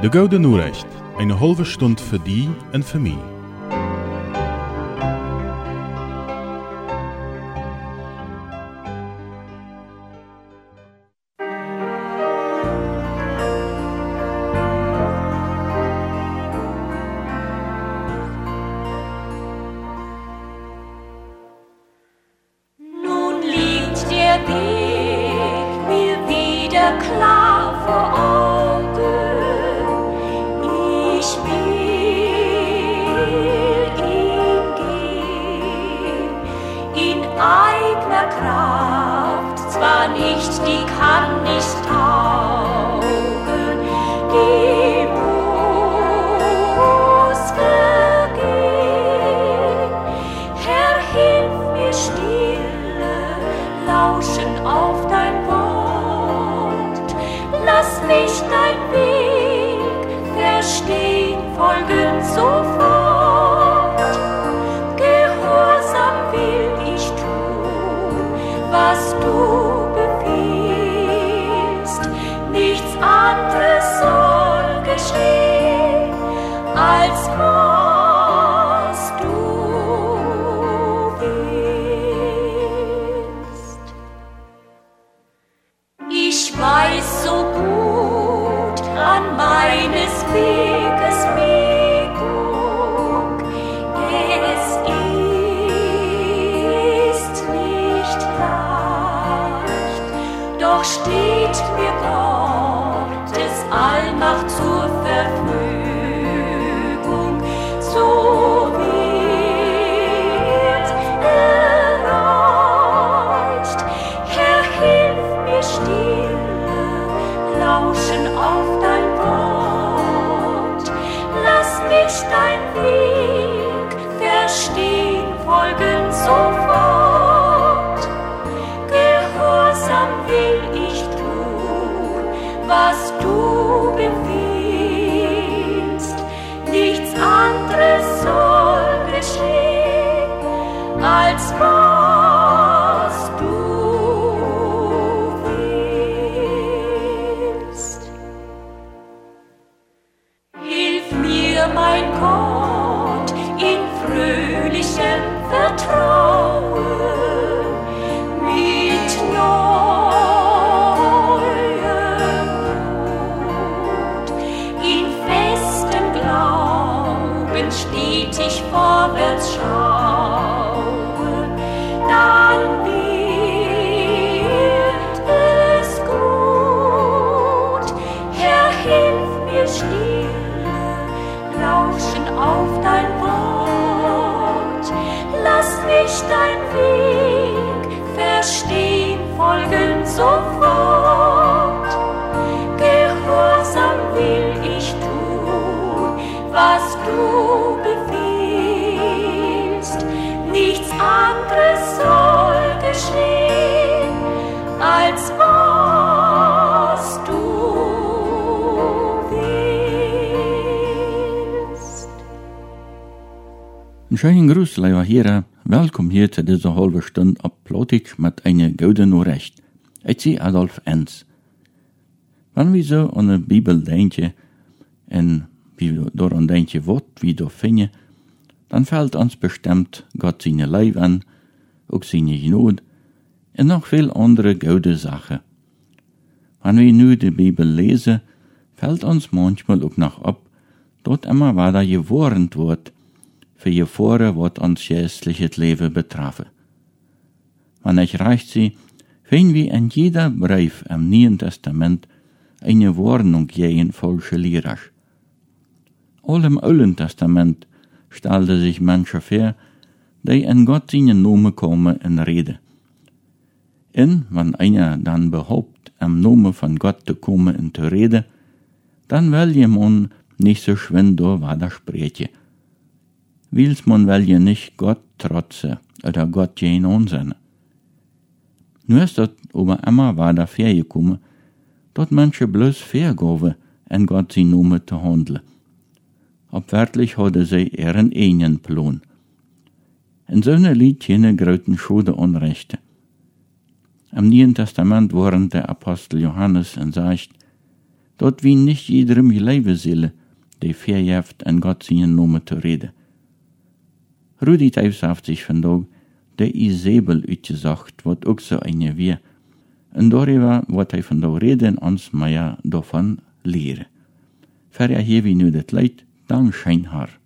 De Goude Noorrecht, eine halbe Stunde für die en für mich. Was du befiehlst. Nichts anderes soll geschehen, als was du willst. Een schönen Gruß, lieber Hera. Welkom hier zu dieser halben Stunde ab Plotig mit einer guten Nachricht. Ich bin Adolf Enz. Wenn wir so an de Bibel denken en wie wir daran denken, wat wie da finden, dann fällt uns bestimmt Gott seine Leib an, auch seine Gnade und noch viel andere gute Sachen. Wenn wir nu die Bibel lesen, fällt uns manchmal auch noch ab, dort immer weiter gewarnt wird, für Gefahren, wat uns geistliches Leben betraffe. Wenn ich recht sehe, finden wir in jeder Brief im Neuen Testament eine Warnung gegen falsche Lehrer. All im Alten Testament stellte sich Menschen vor, die in Gott seinen Namen kommen in Rede. Und wenn einer dann behauptet, im Namen von Gott zu kommen in zu reden, dann will jemand nicht so schwind da weiter sprechen. Wils man will ja nicht Gott trotze oder Gott gegen unsinn. Nu ist dat aber immer weiter vorgekommen, dort Menschen bloß vergaven en Gott sie Nume zu handeln. Abwärtlich hadden sie ihren eigenen Plan. In seiner liegt keine großen Schuld Unrechte. Im Neuen Testament waren der Apostel Johannes und sagt, Dort wie nicht jedem Leibe Seele, die verjeft en Gott seinen Namen zu reden. Rudi Teufs heeft sich vandaag de Isabel uitgezocht, wat ook zo eine wie. En darüber wat hij vandaag reden ons meer davon leren. Verder hier wie nu dat leid, dan schijn haar.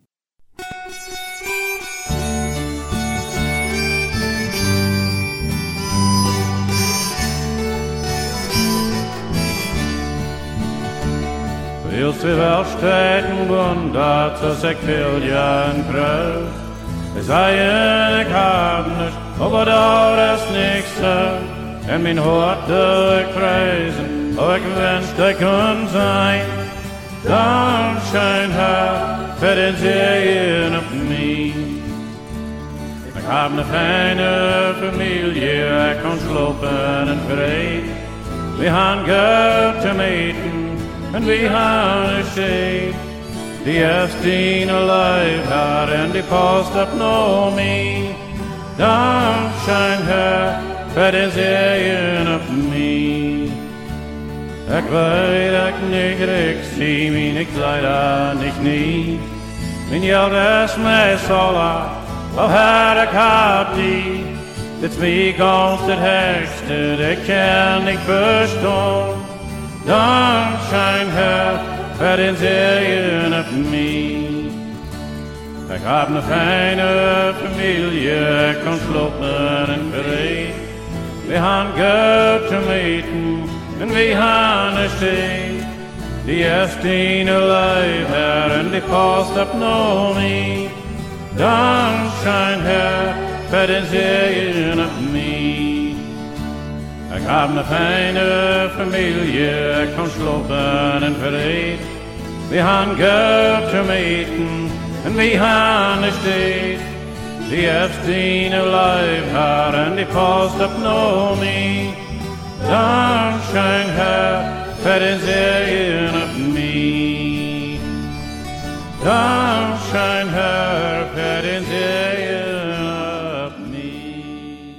Wil ze wel steken, want dat ze ik veel jaren kruis. Es sei ik heb niet, aber daar is niks En mijn hart doe ik prijzen, oh ik wens dat ik kon zijn. Dan schijnt haar voor den zegen op mij. Ik heb een fijne familie, ik kan slopen en vrede. We gaan geld te meten en we gaan een shade. Die eerste alive had en die post up no me. Dan schijnt haar voor den zegen op mij. Ik weet ik niet, ik zie me, ik zei dat niet niet. Min geld is mij sola, of her ik heb die. Dit wie ganst het högste, det kan ik förstå. Dan schijn her för den serien op mij. Ik heb een fijne familie, ik kan slopen en vrede. We gaan geld te meten gaan een steed. Die eerste alive her en die past op no me. Dan schijn her för den serien op mij. Ik heb een fijne familie, ik kan slopen en vrede. We gaan geld te meten en we gaan een steed. Die heeft alive haar en die past op no me. Dan schijn her den zegen op mij. Dan schijn her den zegen op mij.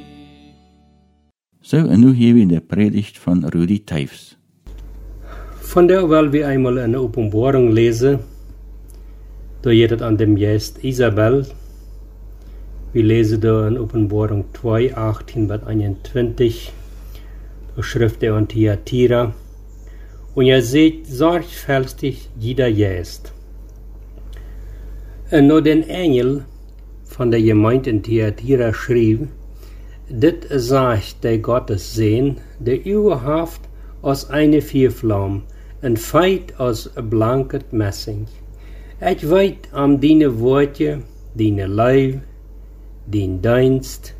So, en nu hier weer de predigt van Rudi Teufs. Von der weil wir einmal eine Openbarung lesen, da geht an dem Geist Isabel. Wir lesen da in Openbarung 2, 18 bis 21, da schrift er an Thyatira. Und ihr seht sorgfältig jeder Geist. Und nur den Engel von der Gemeinde in Thyatira schrieb, Dit sagt der Gottes Sehn, der überhaupt aus eine Vierflaum, ein Feit aus blanket Messing. Ich weet am diene woordje, diene Leib, dien Dienst,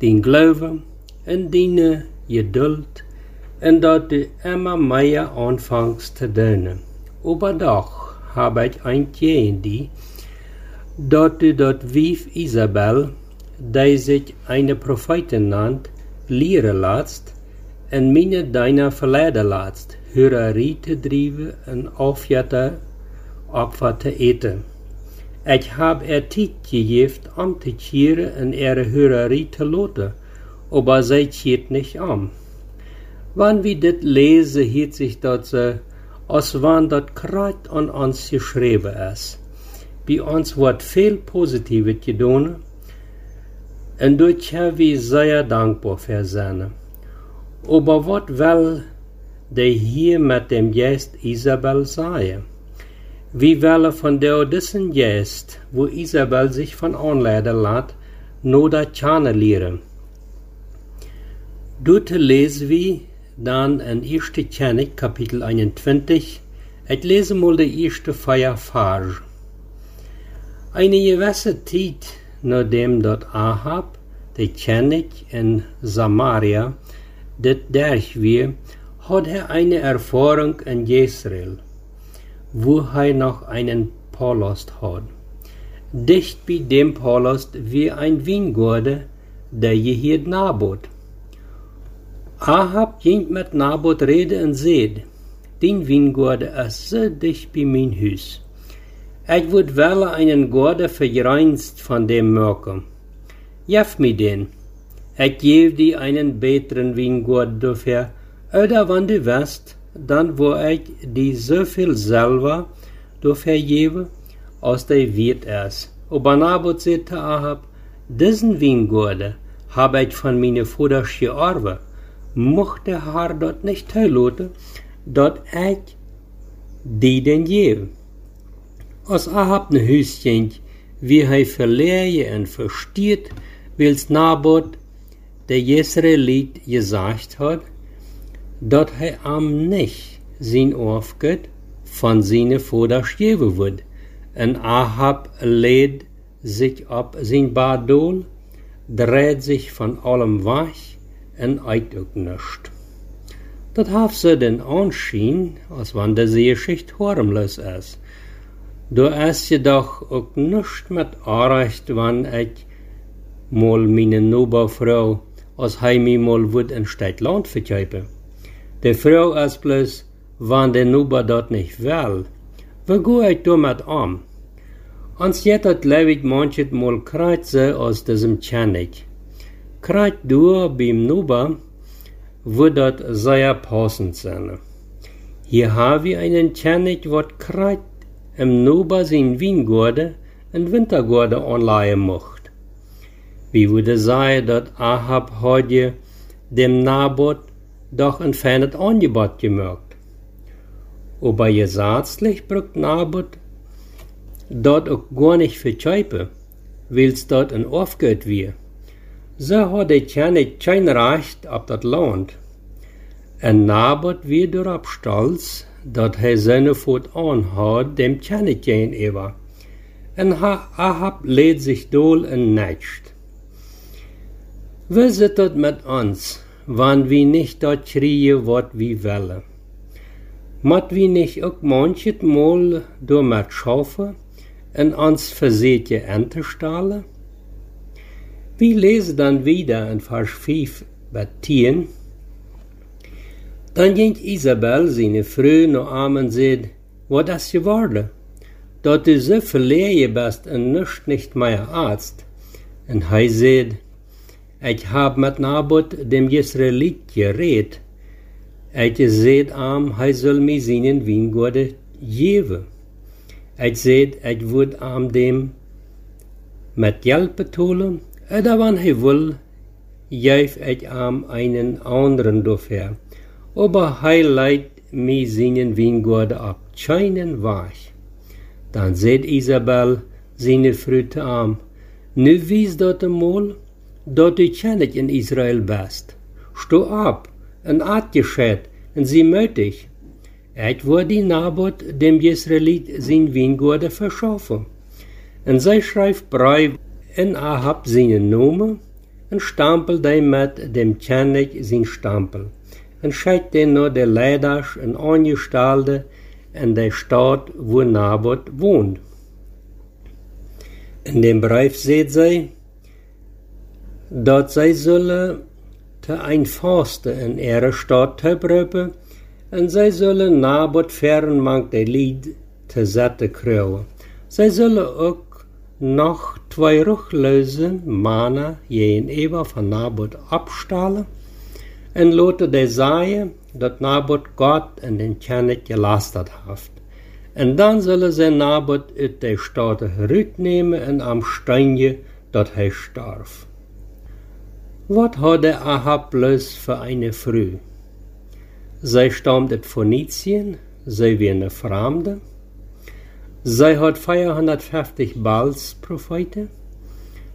dien Glaube en diene Geduld, en dat du immer anfängst zu dienen. Aber doch habe ich ein die, dat du dort wief Isabel, die sich eine Prophetin nannt, lehren lässt, en meine deiner verleiden lässt, Hörerie te drijven en afjatten opvat te eten. Ik heb er tijd gegeven om te keren en er Hörerie te aber zij keert nicht om. Wann wir dit lesen, hielt sich dat ze, als wann dat kruid an ons geschreven is. Bij ons wordt veel positieve gedaan, en dat zijn we zeer dankbaar voor zijn. Aber wat wel de hier met dem Geist Isabel sei. Wie welle von der diesen Geist, wo Isabel sich von anleiden lässt, nur da Tjane Dort lesen wir dann in 1. Chronik, Kapitel 21, ich lese mal die erste Feierphase. Eine gewisse Zeit, nachdem dort Ahab, der Chronik in Samaria, das durch wir, hat er eine Erfahrung in Jezreel, wo er noch einen Palast hat. Dicht bei dem Palast wie ein Wingorde, der hier Nabot. Ahab ging mit Nabot rede und seht, den Wingorde ist so dicht bei mein Haus. Ich würd wel einen Gorde verreinst von dem Mörker. Jef mir den. Ich gebe dir einen besseren Wingord dafür, oder wann du west, dann wo ich die so viel selber durch vergebe, als der wird es. Aber Nabot sagte Ahab, diesen Wingorde habe ich von meinen Vaters geerbt. Mochte dort nicht toelaten, dort ich die den geben. Als Ahab ne Hüschen, wie hij verleer en versteht, wils Nabot der Jesraelit gesagt hat, dat hij am nicht sein Aufgott von seine Vaters geben wird. En Ahab lädt sich ab sein Badol, dreht sich von allem weg en eit ook nischt. Dat heeft ze den Anschein, als wann der Seeschicht harmlos ist. Du ist jedoch ook nischt mit Anrecht, wann ich mal meine als hij mir mal wird in Stadt Land verkaufen. De Frau ist bloß, wann der Nuba dort nicht will. Wo go ich damit an? Ans jettet lewit manchet mal kreuze aus diesem Chanik. Du beim Nuba, wo dat sehr passend sein. Hier haben wir einen Chanik, wat kreit im Nuba sein Wiengorde en Wintergorde anleihen mocht. Wie würde sagen, dat Ahab heute dem Nabot doch ein feines Angebot gemerkt. Aber gesatzlich brückt Nabot dort auch gar nicht verkäupen, weil's dort ein Aufgeld wie. So hat er keine kein Recht ab dat Land. En Nabot wie durab stolz, dat hij seine Voet anhat, dem kenne geen ever. En Ahab lädt sich dol en nächt. Wie sit dat mit uns? wann wir nicht dort kriegen, wat wir wollen. Mat wir nicht auch manchet Mal durch mit Schafe und uns versehrte Entestale? Wir lesen dann wieder in Vers 5 bei 10. Dann ging Isabel, seine Frau, noch am und sagt, was ist geworden? Dort du so verlegen bist und nicht, nicht mehr Arzt. Und er sagt, ich hab mit Nabot dem Jesraelit geredet. Ich seht am, hij soll mir seinen Wiengorde geben. Ich seht, ich würd am dem mit Geld betonen, hij will, geef ich am einen anderen. Aber hij leidt mir seinen Wiengorde ab, keinen Wach. Dann seht Isabel seine Früte am, nu wies dort einmal, dat du kennet in Israel best. Sto ab, en at geschät, en sie mötig. Et wo die Nabot dem Jesraelit sin Wiengorde verschaffen. En zij schreibt Brief en Ahab seinen Namen, en stampel de met dem Kennet sin Stampel. En schickt den nur der Leiders en Angestalde in der Stadt, wo Nabot wohnt. In dem Brief seht sie, dat zij zullen te een vaste in ihre Stadt hebben, en zij zullen nabot fern mank de lied te zetten kruwen. Zij zullen ook nog twee rugleuzen mannen je in Eva van Nabot abstalen en laten de zaaien dat Nabot God en den Kennet gelasterd heeft. En dan zullen ze Nabot uit de stad herutnemen en am steintje dat hij starf. Wat had der Ahab bloß für eine Früh? Zij stammt uit Phönizien, zij wie eine Fremde. Zij hat 450 Baals Propheten,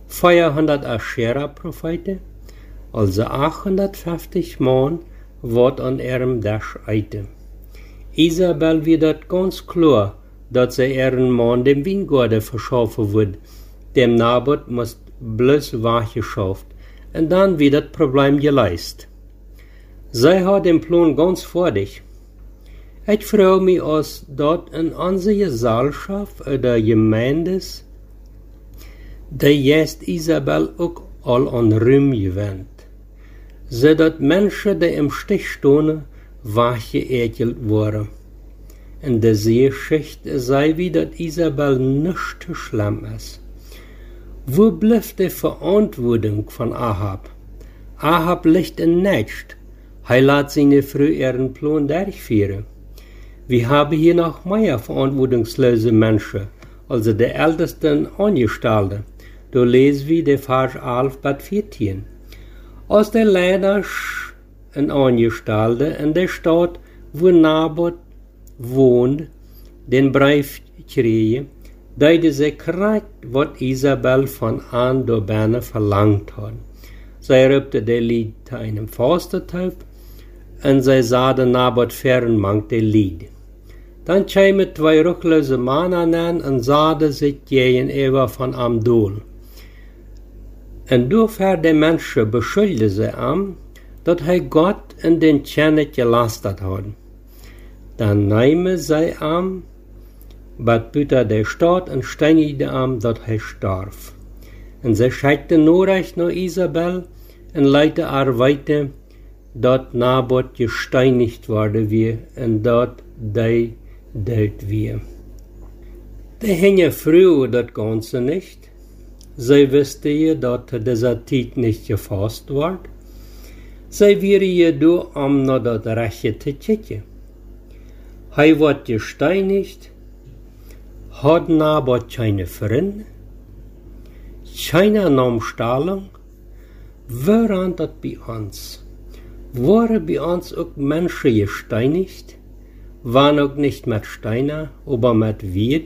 400 Aschera Propheten, also 850 Mann wat an ihrem Dash eite. Isabel wird ganz klar, dat sie ihren Mann dem Wingorde verschaffen wird. Dem Nabot muss bloß wachgeschafft en dan wie dat Problem geleist. Zij hat den Plan ganz vor dich. Ich freue mich, als dort in onze Gesellschaft oder Gemeindes der jest Isabel ook al an Rüm gewend, zodat Menschen, die im Stich stonden, wachgeekelt worden. In der Seeschicht sei wie dat Isabel nicht schlimm ist. Wo bleibt die Verantwortung von Ahab? Ahab liegt in Nicht, Hij laat zijn vrouw ihren Plan. Wir haben hier noch mehr verantwortungslose Menschen, also die ältesten Angestellten. Da lesen wir der Vers 11 bis 14. Als der leider ein Angestellte in der Stadt, wo Naboth wohnt, den Brief kreeg, deide ze krijgt wat Isabel von door bijna verlangt had. Zij rupte de lied te einem Forstertyp en zij zaden Naboth fern mangt de lied. Dan kwamen twee ruchlose mannen en zaden zich gegenüber van am doel. En doorver de mensen beschuldigden ze am, dat hij God in den Tjernet gelastert had. Dan namen zij am, bad Büter der Stadt en steinigde am, dat hij starf. En zij scheikte Norrecht naar Isabel en leite haar weiter, dat Naboth gesteinigt worden wie en dat die deut wie. De hänge früher dat Ganze nicht. Sie wüsste je, dat dieser Tiet nicht gefasst ward. Sie wäre je do am na dat Reche te. Hij wordt gesteinigt, hat Naboth keine Freunde, keine Namstellung, woran dat bei uns? Waren bei uns auch Menschen gesteinigt, waren auch nicht mit Steiner, aber mit Wied,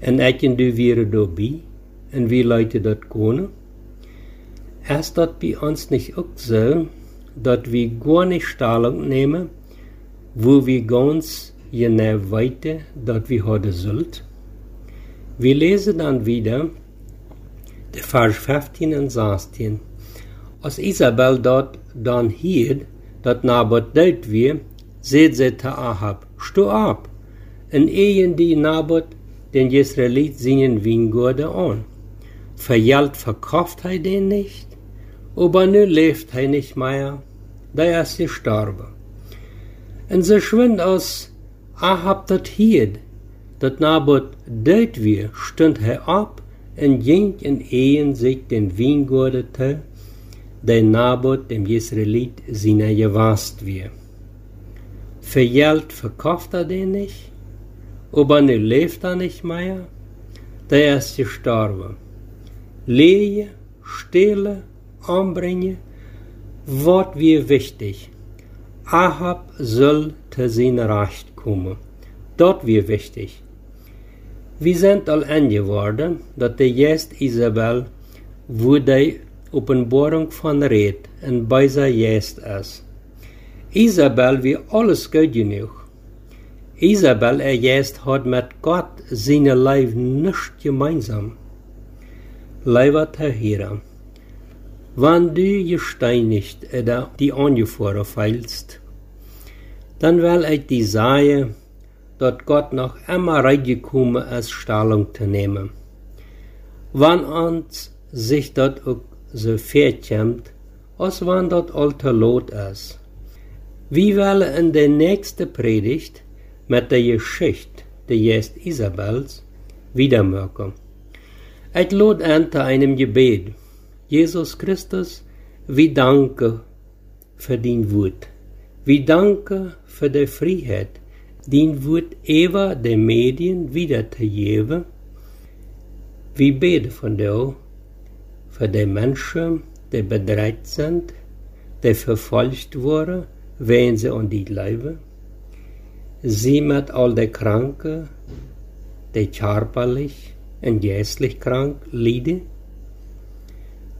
en etjen du wäre dabei, en wie Leute dort können? Erst dat bei uns nicht auch so, dat wir gar nicht Stellung nehmen, wo wir ganz genau weiter, dat wir heute sollt. Wir lesen dann wieder, der Vers 15 und 16. Als Isabel dort dann hielt, dat Naboth deut wir, seht sie te Ahab, sto ab, en ehen die Naboth den Israelit seinen Wingorde an. Verjalt verkauft hij den nicht, aber nu lebt hij nicht mehr, da ist gestorben. En so schwind aus Ahab dat hied, dat Naboth deut wir, stund hij ab en ging en ehen sich den Wingorde te, der Naboth dem Israelit seiner gewast wir. Für Geld verkauft er den nicht, aber nu lebt er nicht mehr, der ist gestorben. Lehe, Stille, anbringen, wat wir wichtig. Ahab soll zu seinem Recht kommen. Dort wir wichtig. Wir sind all geworden, dat de jest Isabel, wo die Openbarung von Red en zij jest is. Isabel wie alles gut genug. Isabel er jest hat mit Gott seine Leib nicht gemeinsam. Leiber Tahira, wann du gesteinigt oder die angefahren feilst, dann will ich die sagen, dass Gott noch immer reingekommen ist, Stellung zu nehmen. Wann uns sich dort auch so verkämmt, als wann dort alter Lot ist. Wir wollen in der nächsten Predigt mit der Geschichte der Jest Isabels wiedermerken. Ich lade an zu einem Gebet. Jesus Christus, wir danken für dein Wort. Wir danken für die Freiheit, dein Wort über die Medien wiederzugeben. Wir beten von dir für die Menschen, die bedreht sind, die verfolgt wurden, wenn sie an die leben. Sie mit all die Kranken, die körperlich und geistlich krank leiden.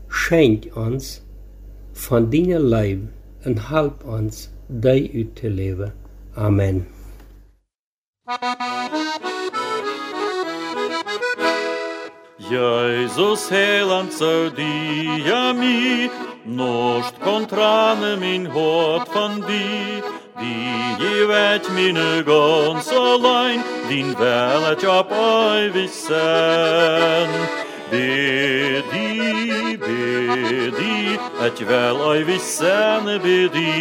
Schenk uns von deiner Leib und halb uns, zu leben. Amen. Jezus heiland zou die ami, nocht kon tranen min hoort van di, die je weet mine gans alleen, dien wel het. Bedi, bedi, het wel eeuwig zijn, bedi,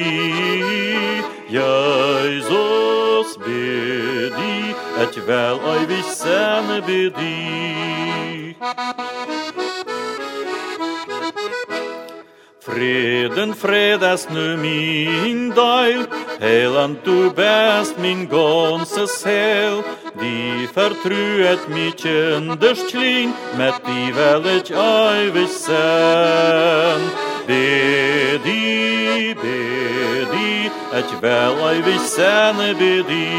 Jezus, bedi, het wel bedi. Freden, fred ist nu min deil, Heiland, du bist min ganzes Heil, die vertruet mich kinderst klin, met die will ich ewig sein. Bedi, bedi, ich will ewig sein, bedi,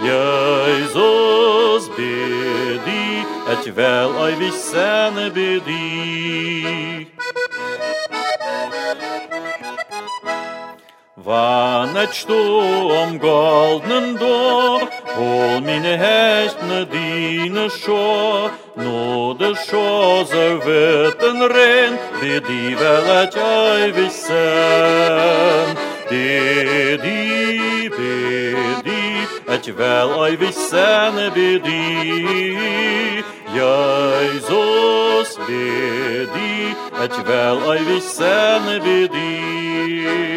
Jesus, bedi, et wel ei wich sene bedi Wann et sto am goldnen dor hol mine hecht ne dine scho no de scho ze weten ren bedi wel et ei bedi taču vēl oi visene bidī, Jēzus bidī, taču vēl oi visene bidī.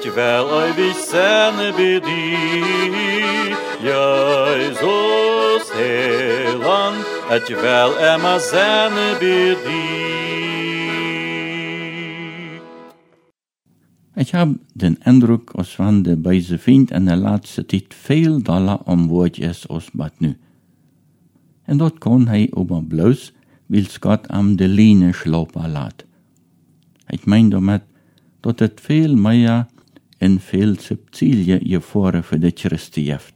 Bedi, et vel oi vi sene bedi. Jesus helan, et vel emma sene bedi. Ich habe den Eindruck, als van de bij ze vriend en de laatste tijd veel dollar om woordjes als wat nu. En dat kon hij aber bloos, wils Gott am de line slopen laat. Ik meen damit, dat het veel meer en veel subtiler gevoren voor de Christen heeft.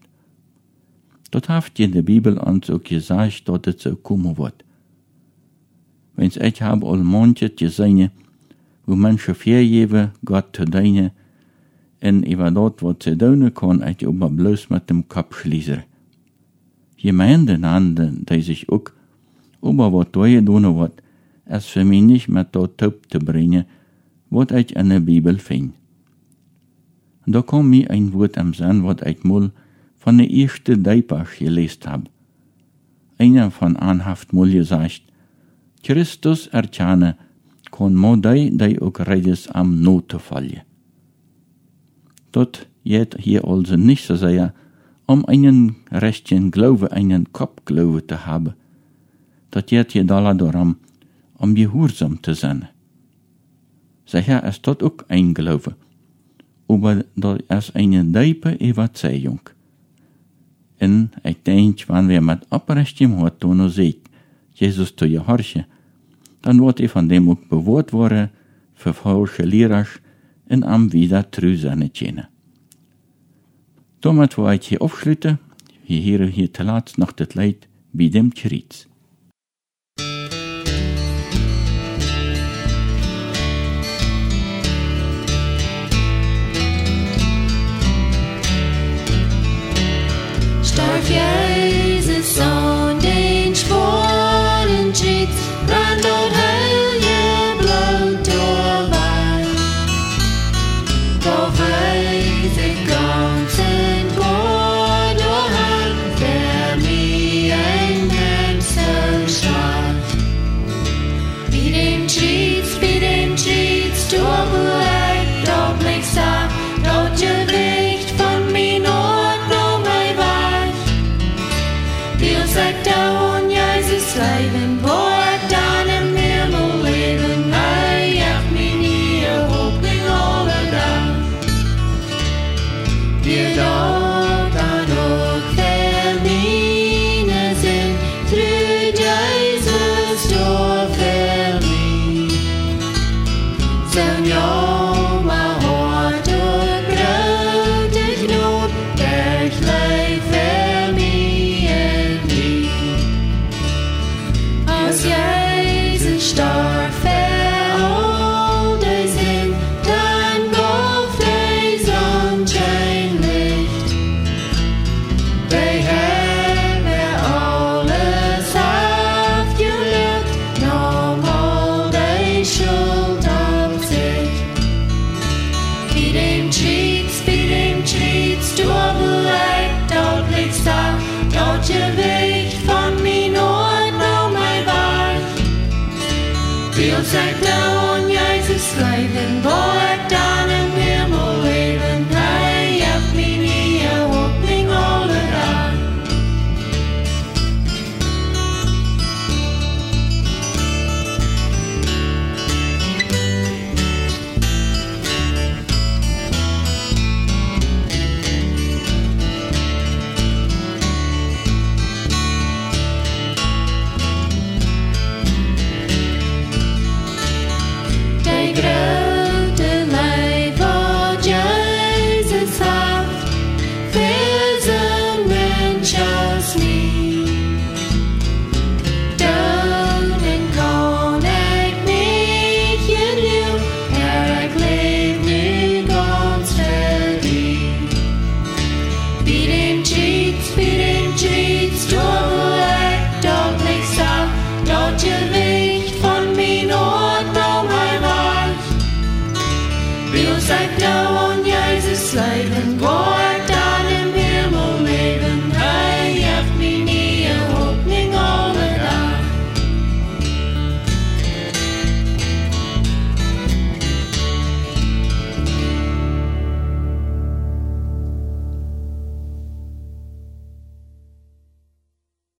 Dat heeft in de Bibel ons ook gezegd dat het zo komen wordt. Wens ik heb al gezien, wo mensen vergeven Gott te dienen, en über dat wat ze doen kan, ik aber bloos met dem Kopf schließen. Gemeinden handen, die sich ook über wat doen doen wat, es für mich nicht mehr dort top te brengen, wat ich in der Bibel vind. Da kom mir ein Wort am Sinn, wat ich mal von der ersten Deipach gelesen hab. Einer von anhaft mal gesagt, Christus erkenne, kon mo dei, dei ook redes am Note fallen. Dort jet hier also nicht so sehr, um einen rechten Glaube, einen Kopfglaube zu haben. Dat jet hier dalla darum, om gehoorzaam te zijn. Sicher ist dort ook ein Glaube, aber is eine diepe Überzeugung. En ich denk, wenn wir mit oprechtem Hort tun seht, Jesus zu gehorchen, dann wird er von dem auch bewahrt worden, für falsche Lehrer en am wieder true seine tjene. Damit wo ich hier aufschlüte, wir hier hier laat noch das Leid bei dem Kreuz. Jesus Leben, wo